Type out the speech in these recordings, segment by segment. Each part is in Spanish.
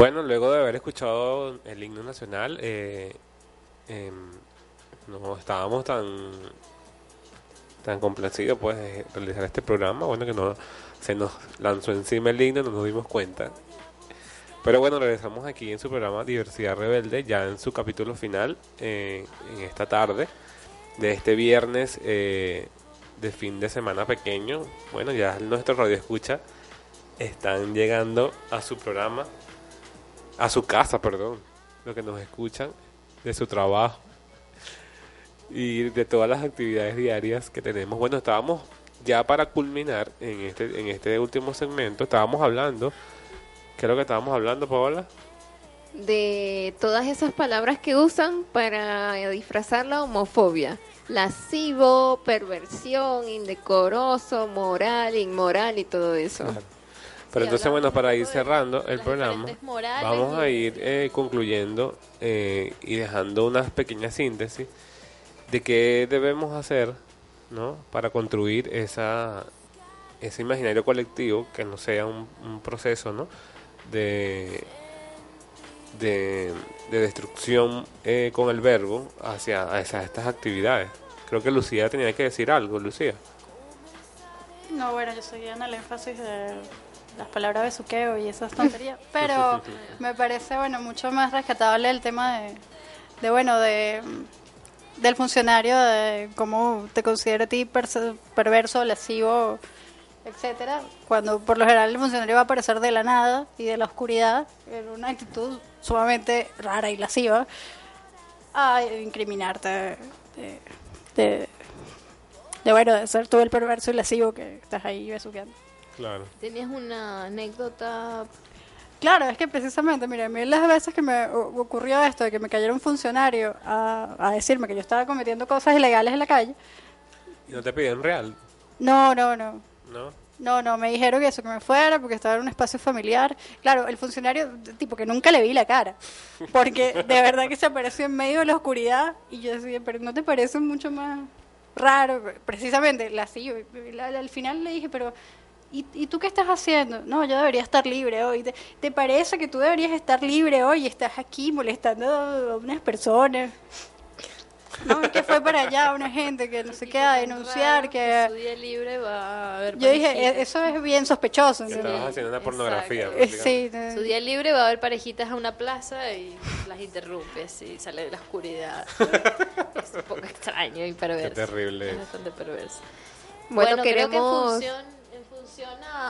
Bueno, luego de haber escuchado el himno nacional, eh, em, no estábamos tan tan complacidos pues de realizar este programa, bueno que no se nos lanzó encima el himno, no nos dimos cuenta. Pero bueno, regresamos aquí en su programa Diversidad Rebelde, ya en su capítulo final, eh, en esta tarde de este viernes eh, de fin de semana pequeño. Bueno, ya nuestro radio escucha están llegando a su programa, a su casa, perdón, lo que nos escuchan de su trabajo y de todas las actividades diarias que tenemos. Bueno, estábamos ya para culminar en este en este último segmento, estábamos hablando, ¿qué es lo que estábamos hablando, Paola? de todas esas palabras que usan para disfrazar la homofobia. Lascivo, perversión, indecoroso, moral, inmoral y todo eso. Claro. Pero Sí, entonces, bueno, para ir cerrando el programa, vamos a ir eh, concluyendo eh, y dejando unas pequeñas síntesis de qué debemos hacer, ¿no? Para construir esa, ese imaginario colectivo que no sea un, un proceso, ¿no? De, de, de destrucción eh, con el verbo hacia hacia estas actividades. Creo que Lucía tenía que decir algo, Lucía. No, bueno, yo soy en el énfasis de las palabras besuqueo y esas tonterías, pero me parece, bueno, mucho más rescatable el tema de, de bueno, de del funcionario, de cómo te considera a ti perverso, lascivo, etcétera, cuando por lo general el funcionario va a aparecer de la nada y de la oscuridad, en una actitud sumamente rara y lasciva, a incriminarte de, de, de, bueno, de ser tú el perverso y lascivo que estás ahí besuqueando. Claro. ¿Tenías una anécdota? Claro, es que precisamente, mira, a mí las veces que me ocurrió esto, de que me cayera un funcionario a, a decirme que yo estaba cometiendo cosas ilegales en la calle, ¿Y no te piden real? no, no, no. ¿No? No, no, me dijeron que eso, que me fuera porque estaba en un espacio familiar. Claro, el funcionario, tipo que nunca le vi la cara, porque de verdad que se apareció en medio de la oscuridad y yo decía, pero ¿no te parece mucho más raro? Precisamente, la sí, la- la- al final le dije, pero ¿y, ¿y tú qué estás haciendo? No, yo debería estar libre hoy. ¿Te, te parece que tú deberías estar libre hoy y estás aquí molestando a unas personas? No, que fue para allá una gente que no sé qué a denunciar, que... Su día libre va a ver Yo dije, parejitas. "E- eso es bien sospechoso. Que ¿no?". estabas haciendo una pornografía. Sí, Su día libre va a haber parejitas a una plaza y las interrumpe así, sale de la oscuridad. es un poco extraño y perverso. Qué terrible Es es. bastante perverso. Bueno, Bueno, creo que en queremos- función, en función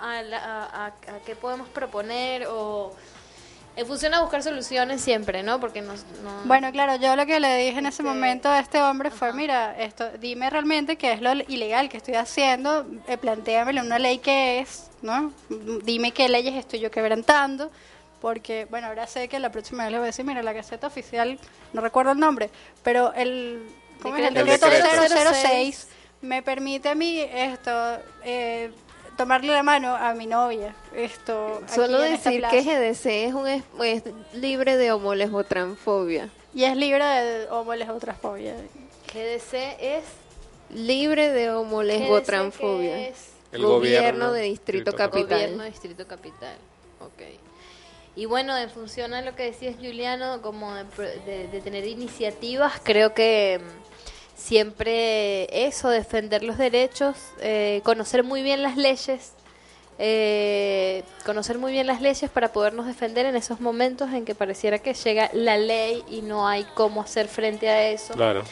a, a la- a- a- a qué podemos proponer o en función a buscar soluciones siempre, ¿no? Porque nos, no, Bueno, claro, yo lo que le dije en ese momento a este hombre fue, mira, esto, dime realmente qué es lo ilegal que estoy haciendo, eh, plantéamelo en una ley que es, ¿no? Dime qué leyes estoy yo quebrantando, porque, bueno, ahora sé que la próxima vez le voy a decir, mira, la Gaceta Oficial, no recuerdo el nombre, pero el, ¿cómo es? el Decreto. decreto El decreto. 006 me permite a mí esto, eh, tomarle la mano a mi novia, esto, Solo decir que GDC es, un, es, es libre de homolesbotransfobia. Y es libre de homolesbotransfobia. GDC es Libre de homolesbotransfobia. GDC, que es El Gobierno gobierno de Distrito Distrito Capital. Gobierno Distrito Capital. Ok. Y bueno, en función a lo que decías, Juliano, como de, pro- de- de tener iniciativas, creo que mm, siempre eso, defender los derechos, eh, conocer muy bien las leyes, eh, conocer muy bien las leyes para podernos defender en esos momentos en que pareciera que llega la ley y no hay cómo hacer frente a eso Claro.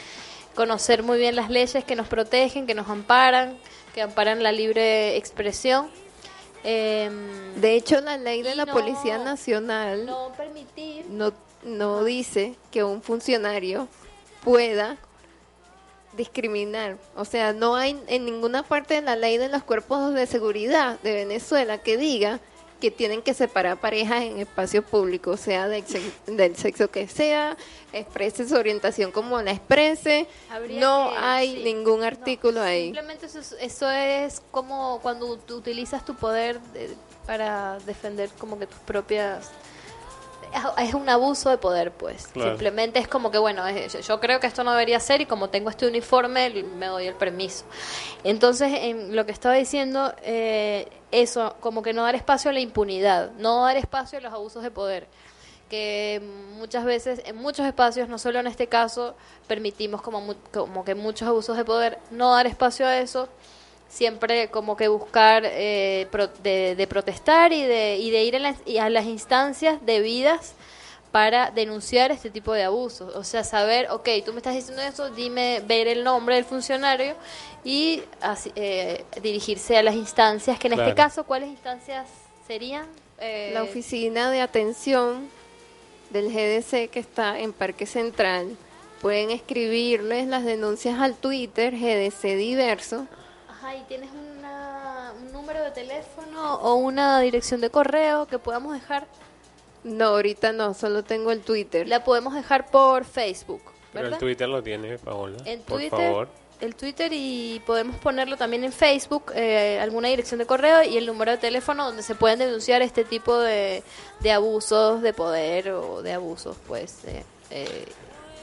conocer muy bien las leyes que nos protegen, que nos amparan, que amparan la libre expresión. Em, De hecho, la ley de la no- Policía Nacional no permitir no, no dice que un funcionario pueda discriminar. O sea, no hay en ninguna parte de la ley de los cuerpos de seguridad de Venezuela que diga que tienen que separar parejas en espacios públicos, sea del, sex- del sexo que sea, exprese su orientación como la exprese. Habría no que- hay sí. ningún No, artículo ahí. Simplemente eso es, eso es como cuando tú utilizas tu poder de- para defender como que tus propias... Es, un abuso de poder, pues. Claro. Simplemente es como que, bueno, es- yo- creo que esto no debería ser y como tengo este uniforme, me doy el permiso. Entonces, en lo que estaba diciendo, eh, eso, como que no dar espacio a la impunidad, no dar espacio a los abusos de poder que muchas veces en muchos espacios, no solo en este caso, permitimos como, mu- como que muchos abusos de poder, no dar espacio a eso, siempre como que buscar eh, pro- de, de protestar y de, y de ir a las, y a las instancias debidas para denunciar este tipo de abusos. O sea, saber, ok, tú me estás diciendo eso, dime, ver el nombre del funcionario y así, eh, dirigirse a las instancias, que en este caso, ¿cuáles instancias serían? Eh, La oficina de atención del GDC que está en Parque Central. Pueden escribirles las denuncias al Twitter GDC Diverso. Ajá, ¿y tienes una- un número de teléfono o una dirección de correo que podamos dejar? No, ahorita no, solo tengo el Twitter. La podemos dejar por Facebook, Pero el. Twitter lo tiene, Paola. Por Twitter, favor. el Twitter y podemos ponerlo también en Facebook, eh, alguna dirección de correo y el número de teléfono donde se pueden denunciar este tipo de, de abusos de poder o de abusos, pues. eh, eh,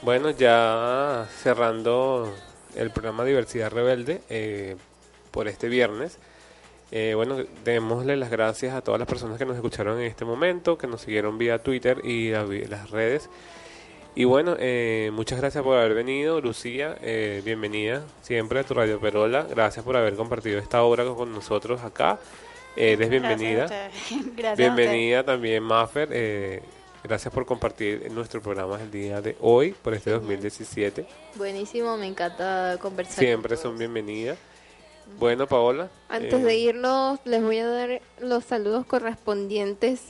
Bueno, ya cerrando el programa Diversidad Rebelde eh, por este viernes. Eh, bueno, démosle las gracias a todas las personas que nos escucharon en este momento, que nos siguieron vía Twitter y la- las redes. Y bueno, eh, muchas gracias por haber venido, Lucía. eh, bienvenida siempre a tu Radio Perola. Gracias por haber compartido esta obra con nosotros acá. Eh, eres bienvenida. Gracias a ustedes. Gracias a Bienvenida también, Maffer. eh, gracias por compartir nuestro programa el día de hoy, por este 2017. buenísimo, me encanta conversar. Siempre con son bienvenidas. Bueno, Paola. Antes eh, de irnos, les voy a dar los saludos correspondientes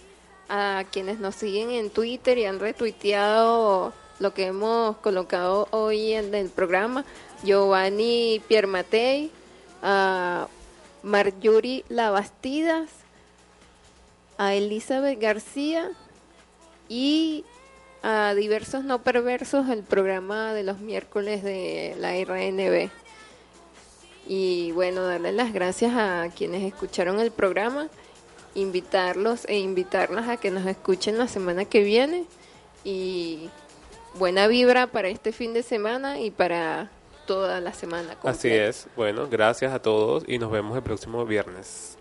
a quienes nos siguen en Twitter y han retuiteado lo que hemos colocado hoy en el programa. Giovanni Piermatei, a Marjorie Labastidas, a Elizabeth García y a diversos no perversos el programa de los miércoles de la RNB. Y bueno, darles las gracias a quienes escucharon el programa, invitarlos e invitarlas a que nos escuchen la semana que viene y buena vibra para este fin de semana y para toda la semana. Así es. Bueno, gracias a todos y nos vemos el próximo viernes.